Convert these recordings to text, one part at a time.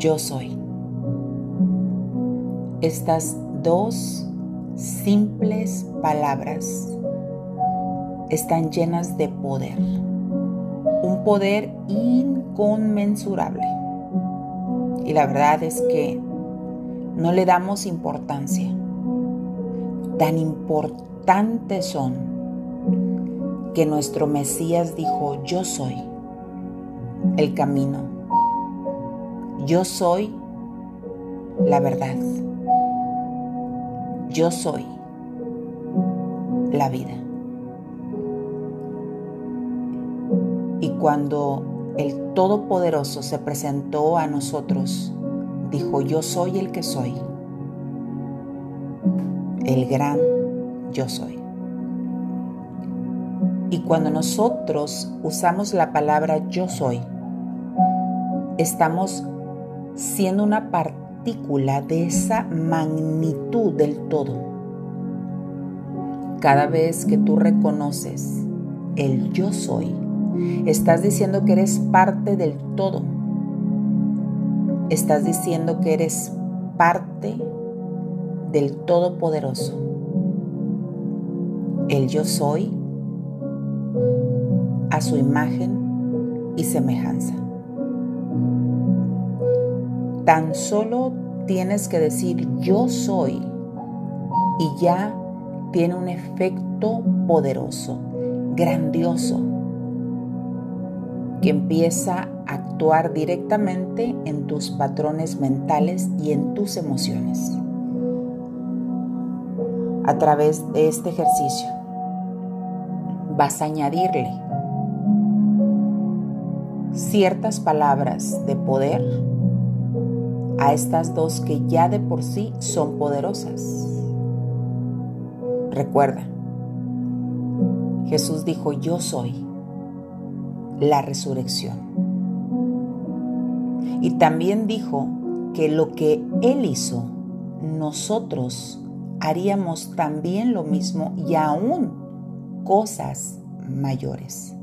yo soy. Estas dos simples palabras están llenas de poder, un poder inconmensurable. Y la verdad es que no le damos importancia. Tan importantes son que nuestro Mesías dijo, yo soy el camino, yo soy la verdad, yo soy la vida. Y cuando el Todopoderoso se presentó a nosotros, dijo, yo soy el que soy, el gran yo soy. Y cuando nosotros usamos la palabra yo soy, estamos siendo una partícula de esa magnitud del todo. Cada vez que tú reconoces el yo soy, estás diciendo que eres parte del todo estás diciendo que eres parte del Todopoderoso. El yo soy a su imagen y semejanza. Tan solo tienes que decir yo soy y ya tiene un efecto poderoso, grandioso, que empieza a actuar directamente en tus patrones mentales y en tus emociones. A través de este ejercicio vas a añadirle ciertas palabras de poder a estas dos que ya de por sí son poderosas. Recuerda, Jesús dijo, yo soy la resurrección. Y también dijo que lo que Él hizo, nosotros haríamos también lo mismo y aún cosas mayores.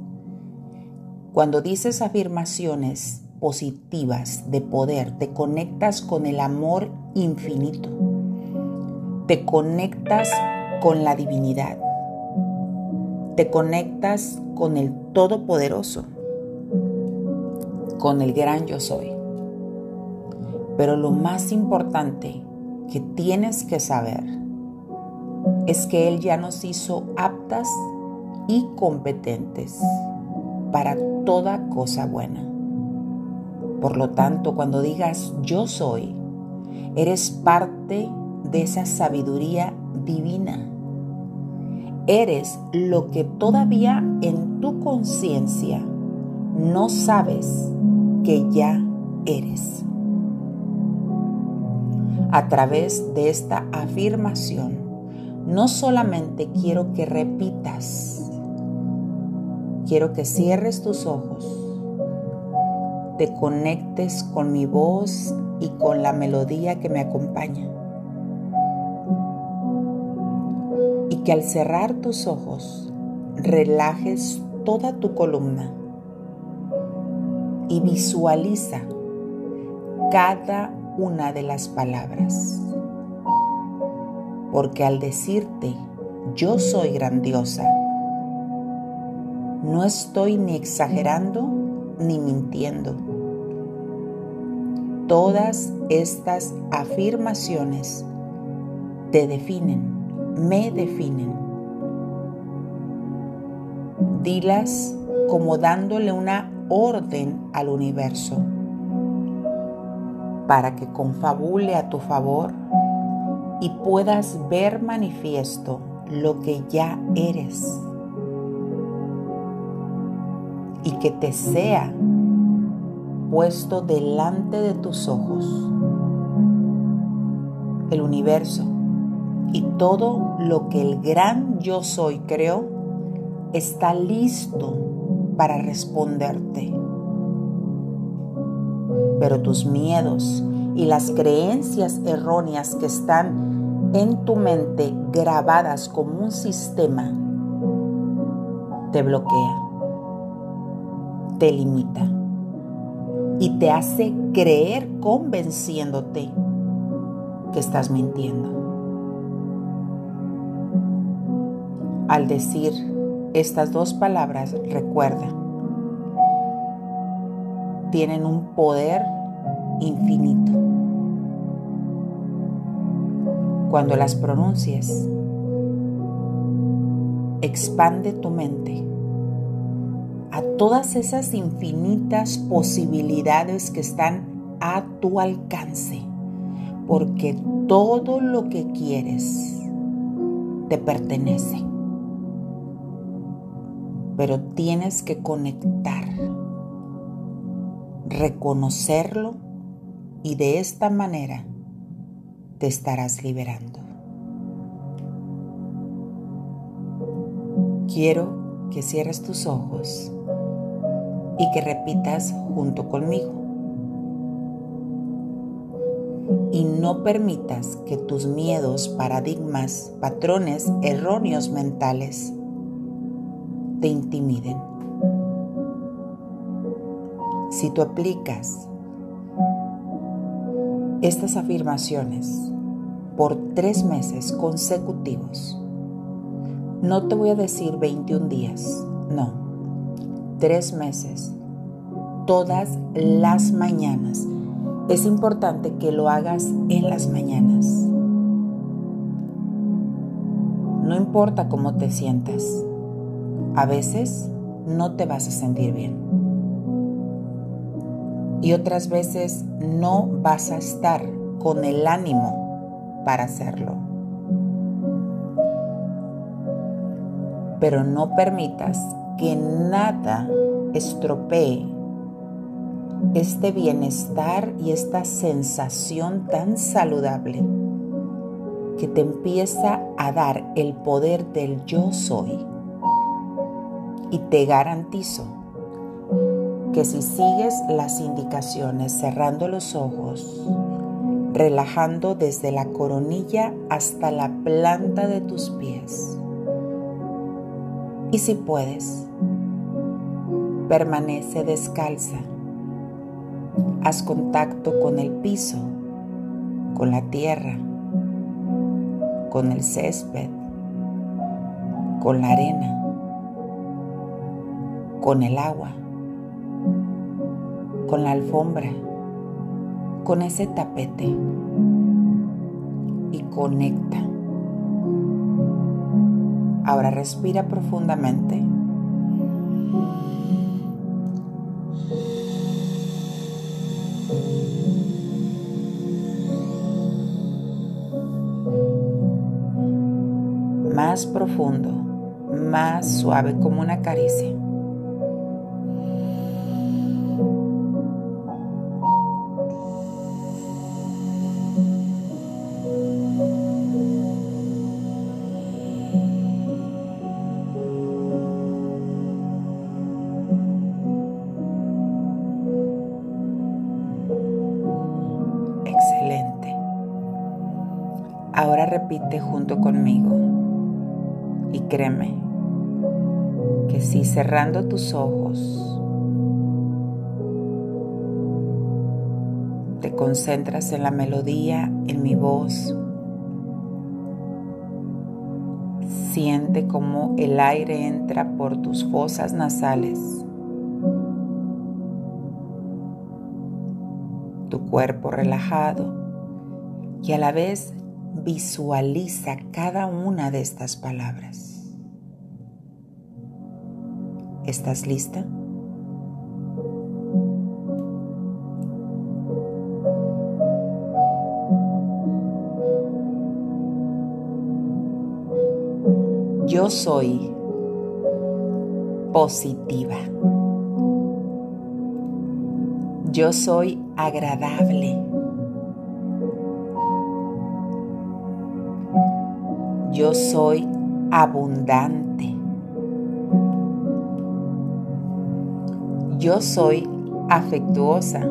Cuando dices afirmaciones positivas de poder, te conectas con el amor infinito, te conectas con la divinidad, te conectas con el Todopoderoso, con el gran yo soy. Pero lo más importante que tienes que saber es que Él ya nos hizo aptas y competentes para toda cosa buena. Por lo tanto, cuando digas yo soy, eres parte de esa sabiduría divina Eres lo que todavía en tu conciencia no sabes que ya eres. A través de esta afirmación, no solamente quiero que repitas, quiero que cierres tus ojos, te conectes con mi voz y con la melodía que me acompaña. que al cerrar tus ojos relajes toda tu columna y visualiza cada una de las palabras. Porque al decirte yo soy grandiosa, no estoy ni exagerando ni mintiendo. Todas estas afirmaciones te definen me definen. Dilas como dándole una orden al universo para que confabule a tu favor y puedas ver manifiesto lo que ya eres y que te sea puesto delante de tus ojos el universo y todo lo que el gran yo soy creó está listo para responderte. Pero tus miedos y las creencias erróneas que están en tu mente grabadas como un sistema te bloquea, te limita, y te hace creer convenciéndote que estás mintiendo. Al decir estas dos palabras, recuerda, tienen un poder infinito. Cuando las pronuncies, expande tu mente a todas esas infinitas posibilidades que están a tu alcance, porque todo lo que quieres te pertenece. Pero tienes que conectar, reconocerlo y de esta manera te estarás liberando. Quiero que cierres tus ojos y que repitas junto conmigo. Y no permitas que tus miedos, paradigmas, patrones erróneos mentales te intimiden. Si tú aplicas estas afirmaciones por tres meses consecutivos, no te voy a decir 21 días, no, tres meses, todas las mañanas. Es importante que lo hagas en las mañanas. No importa cómo te sientas, a veces no te vas a sentir bien. Y otras veces no vas a estar con el ánimo para hacerlo. Pero no permitas que nada estropee este bienestar y esta sensación tan saludable que te empieza a dar el poder del yo soy. Y te garantizo que si sigues las indicaciones cerrando los ojos, relajando desde la coronilla hasta la planta de tus pies, y si puedes, permanece descalza. Haz contacto con el piso, con la tierra, con el césped, con la arena, con el agua, con la alfombra, con ese tapete y conecta Ahora respira profundamente. Más profundo, más suave como una caricia. Cerrando tus ojos. Te concentras en la melodía, en mi voz, siente como el aire entra por tus fosas nasales, tu cuerpo relajado y a la vez visualiza cada una de estas palabras. ¿Estás lista? Yo soy positiva. Yo soy agradable. Yo soy abundante. Yo soy afectuosa.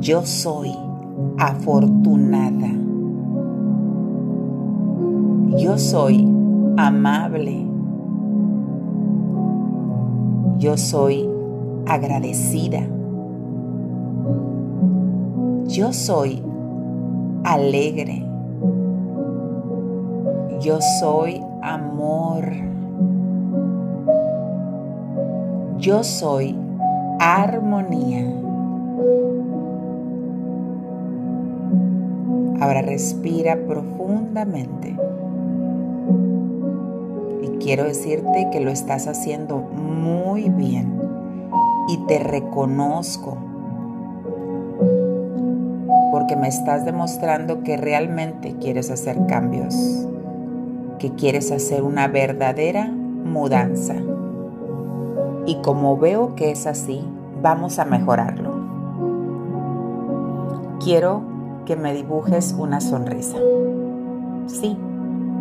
Yo soy afortunada. Yo soy amable. Yo soy agradecida. Yo soy alegre. Yo soy amor. Yo soy armonía. Ahora respira profundamente. Y quiero decirte que lo estás haciendo muy bien. Y te reconozco. Porque me estás demostrando que realmente quieres hacer cambios. Que quieres hacer una verdadera mudanza. Y como veo que es así, vamos a mejorarlo. Quiero que me dibujes una sonrisa. Sí,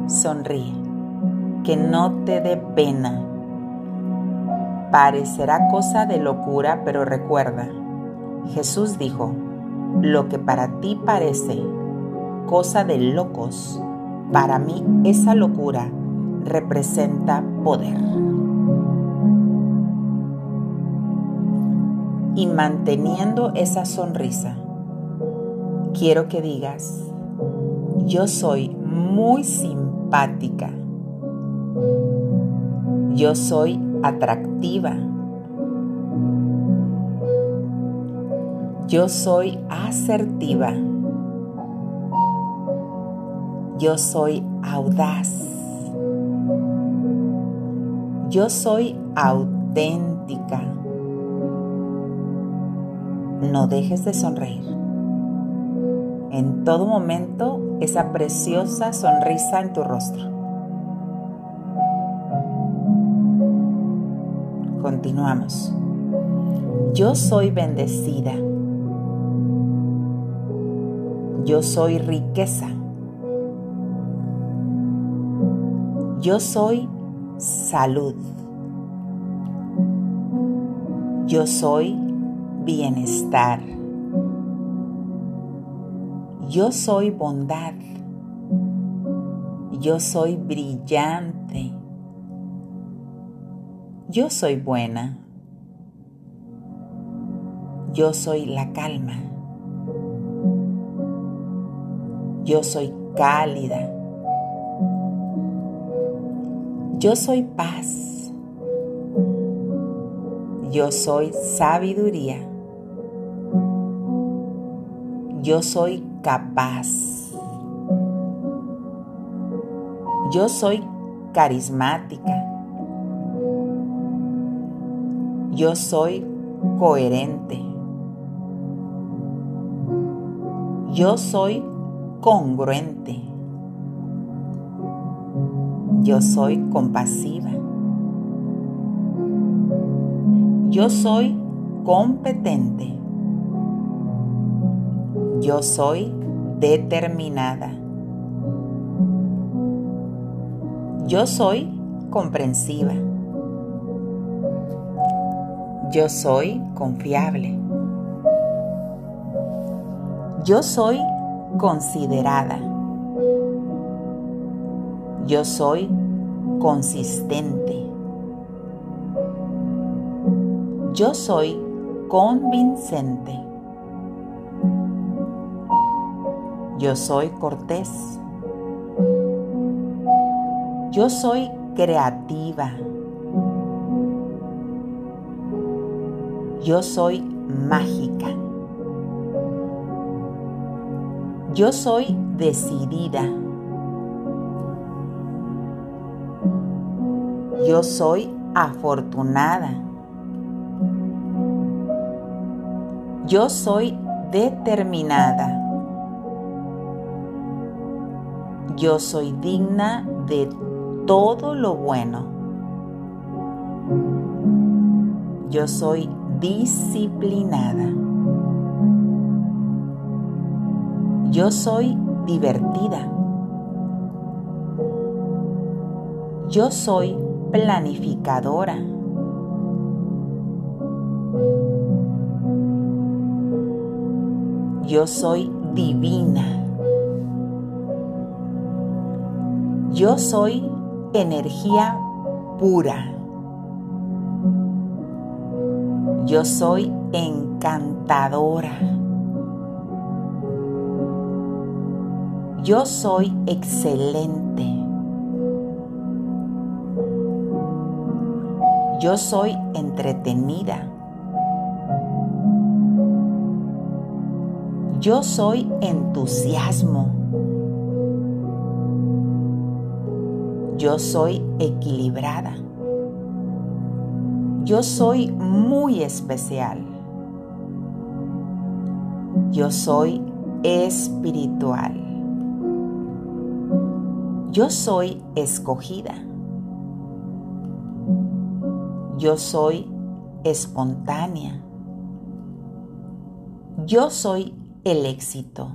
sonríe. Que no te dé pena. Parecerá cosa de locura, pero recuerda, Jesús dijo, lo que para ti parece cosa de locos, para mí esa locura representa poder. Y manteniendo esa sonrisa, quiero que digas, yo soy muy simpática, yo soy atractiva, yo soy asertiva, yo soy audaz, yo soy auténtica no dejes de sonreír. En todo momento, esa preciosa sonrisa en tu rostro. Continuamos. Yo soy bendecida. Yo soy riqueza. Yo soy salud. Yo soy bienestar. Yo soy bondad. Yo soy brillante. Yo soy buena. Yo soy la calma. Yo soy cálida. Yo soy paz. Yo soy sabiduría. Yo soy capaz. Yo soy carismática. Yo soy coherente. Yo soy congruente. Yo soy compasiva. Yo soy competente. Yo soy determinada. Yo soy comprensiva. Yo soy confiable. Yo soy considerada. Yo soy consistente. Yo soy convincente. Yo soy cortés. Yo soy creativa. Yo soy mágica. Yo soy decidida. Yo soy afortunada. Yo soy determinada. Yo soy digna de todo lo bueno. Yo soy disciplinada. Yo soy divertida. Yo soy planificadora. Yo soy divina. Yo soy energía pura. Yo soy encantadora. Yo soy excelente. Yo soy entretenida. Yo soy entusiasmo. Yo soy equilibrada. Yo soy muy especial. Yo soy espiritual. Yo soy escogida. Yo soy espontánea. Yo soy el éxito.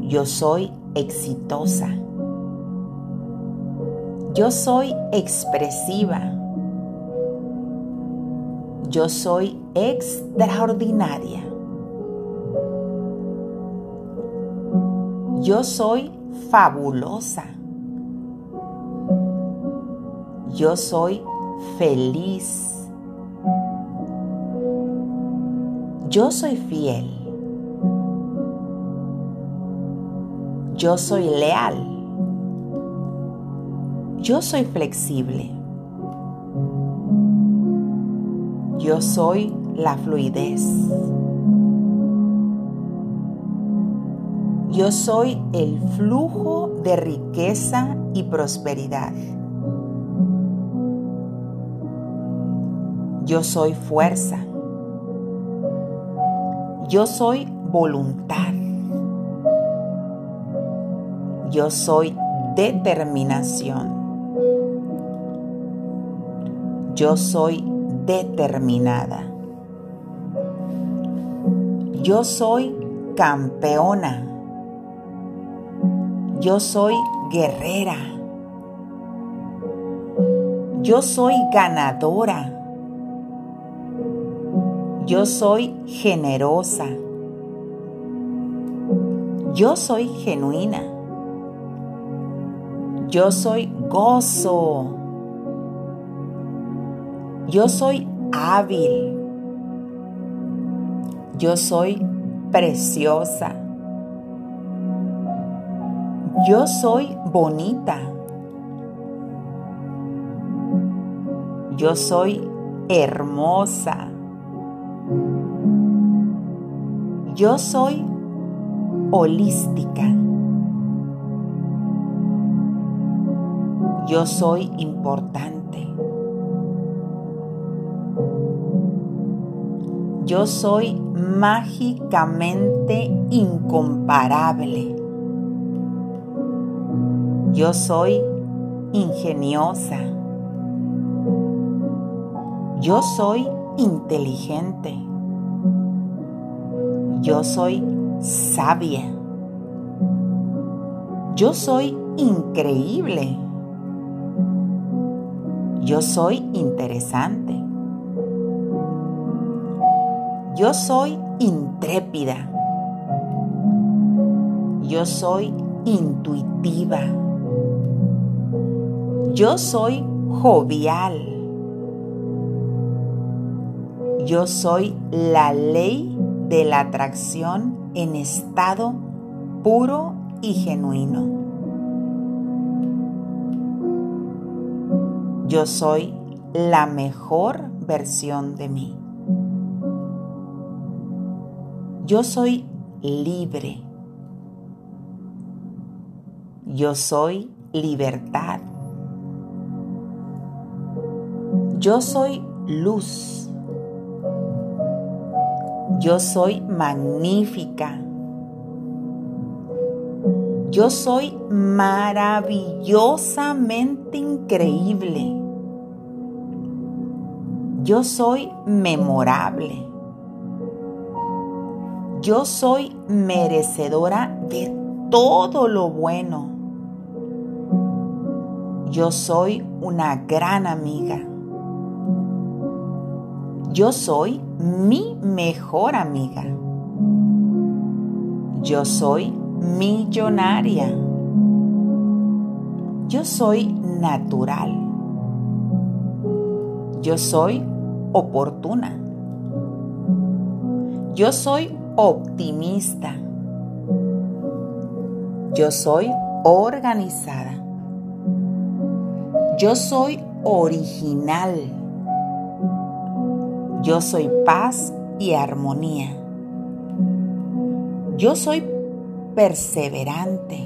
Yo soy exitosa. Yo soy expresiva. Yo soy extraordinaria. Yo soy fabulosa. Yo soy feliz. Yo soy fiel. Yo soy leal. Yo soy flexible. Yo soy la fluidez. Yo soy el flujo de riqueza y prosperidad. Yo soy fuerza. Yo soy voluntad. Yo soy determinación. Yo soy determinada. Yo soy campeona. Yo soy guerrera. Yo soy ganadora. Yo soy generosa. Yo soy genuina. Yo soy gozo. Yo soy hábil. Yo soy preciosa. Yo soy bonita. Yo soy hermosa. Yo soy holística. Yo soy importante. Yo soy mágicamente incomparable. Yo soy ingeniosa. Yo soy inteligente. Yo soy sabia. Yo soy increíble. Yo soy interesante. Yo soy intrépida. Yo soy intuitiva. Yo soy jovial. Yo soy la ley de la atracción en estado puro y genuino. Yo soy la mejor versión de mí. Yo soy libre. Yo soy libertad. Yo soy luz. Yo soy magnífica. Yo soy maravillosamente increíble. Yo soy memorable. Yo soy merecedora de todo lo bueno. Yo soy una gran amiga. Yo soy mi mejor amiga. Yo soy millonaria. Yo soy natural. Yo soy oportuna. Yo soy optimista. Yo soy organizada. Yo soy original. Yo soy paz y armonía. Yo soy perseverante.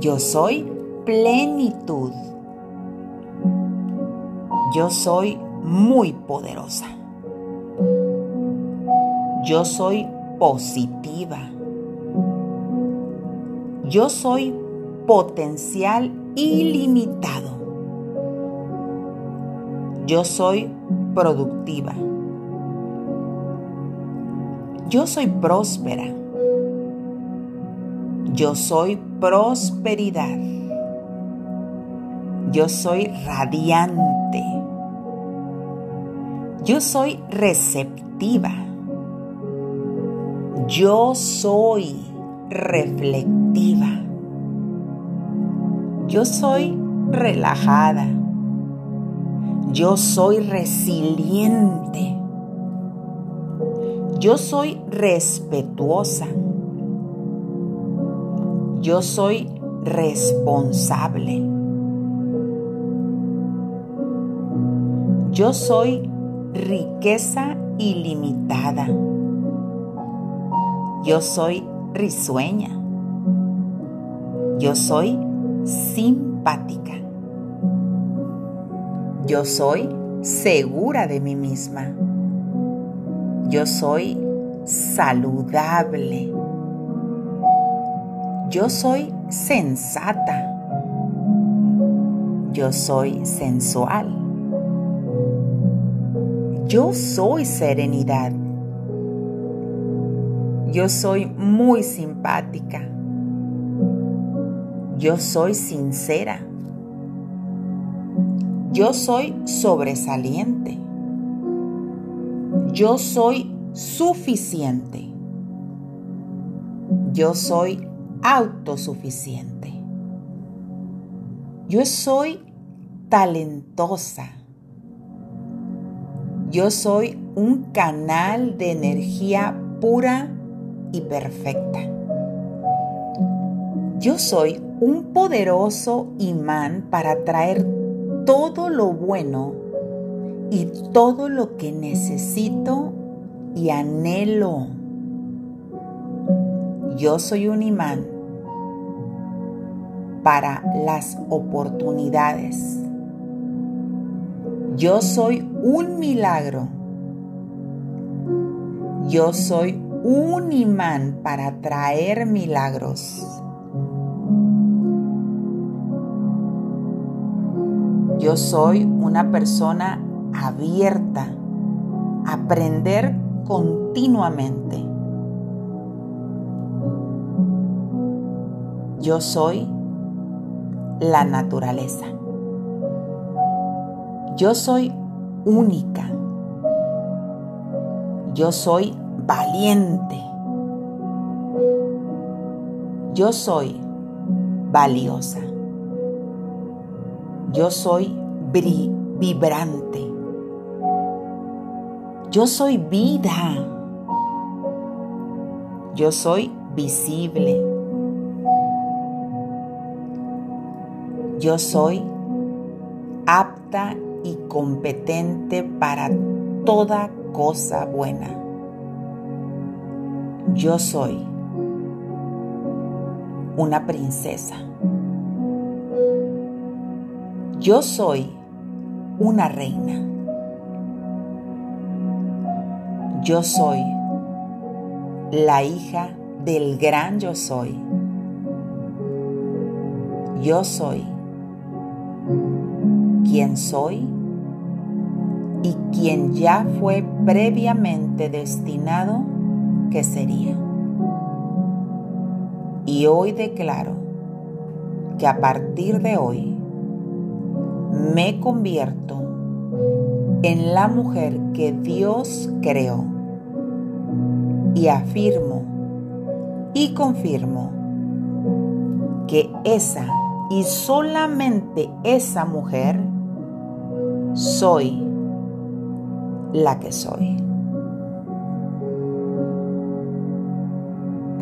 Yo soy plenitud. Yo soy muy poderosa. Yo soy positiva. Yo soy potencial ilimitado. Yo soy productiva. Yo soy próspera. Yo soy prosperidad. Yo soy radiante. Yo soy receptiva. Yo soy reflectiva. Yo soy relajada. Yo soy resiliente. Yo soy respetuosa. Yo soy responsable. Yo soy riqueza ilimitada. Yo soy risueña. Yo soy simpática. Yo soy segura de mí misma. Yo soy saludable. Yo soy sensata. Yo soy sensual. Yo soy serenidad. Yo soy muy simpática. Yo soy sincera. Yo soy sobresaliente. Yo soy suficiente. Yo soy autosuficiente. Yo soy talentosa. Yo soy un canal de energía pura y perfecta. Yo soy un poderoso imán para atraer todo lo bueno y todo lo que necesito y anhelo. Yo soy un imán para las oportunidades. Yo soy un milagro. Yo soy un imán para traer milagros. Yo soy una persona abierta a aprender continuamente. Yo soy la naturaleza. Yo soy única. Yo soy valiente. Yo soy valiosa. Yo soy vibrante. Yo soy vida. Yo soy visible. Yo soy apta y competente para toda cosa buena. Yo soy una princesa. Yo soy una reina. Yo soy la hija del gran yo soy. Yo soy quien soy y quien ya fue previamente destinado que sería. Y hoy declaro que a partir de hoy me convierto en la mujer que Dios creó y afirmo y confirmo que esa y solamente esa mujer soy la que soy.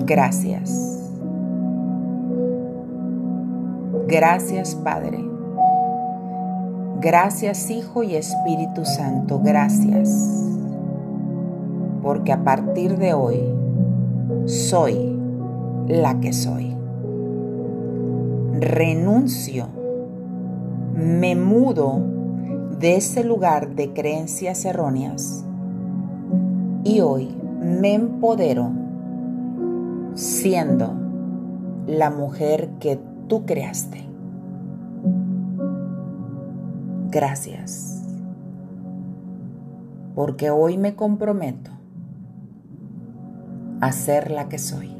Gracias. Gracias Padre. Gracias Hijo y Espíritu Santo. Gracias. Porque a partir de hoy soy la que soy. Renuncio. Me mudo de ese lugar de creencias erróneas y hoy me empodero siendo la mujer que tú creaste. Gracias, porque hoy me comprometo a ser la que soy.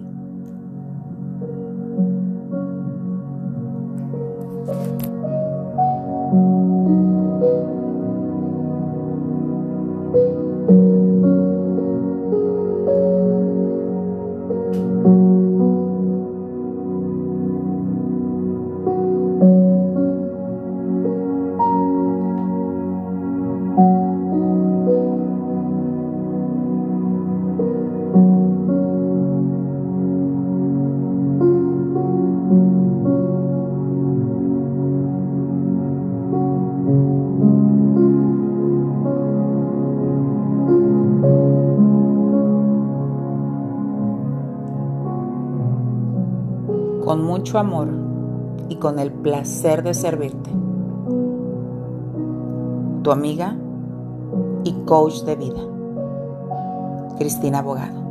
Mucho amor y con el placer de servirte. Tu amiga y coach de vida, Cristina Abogado.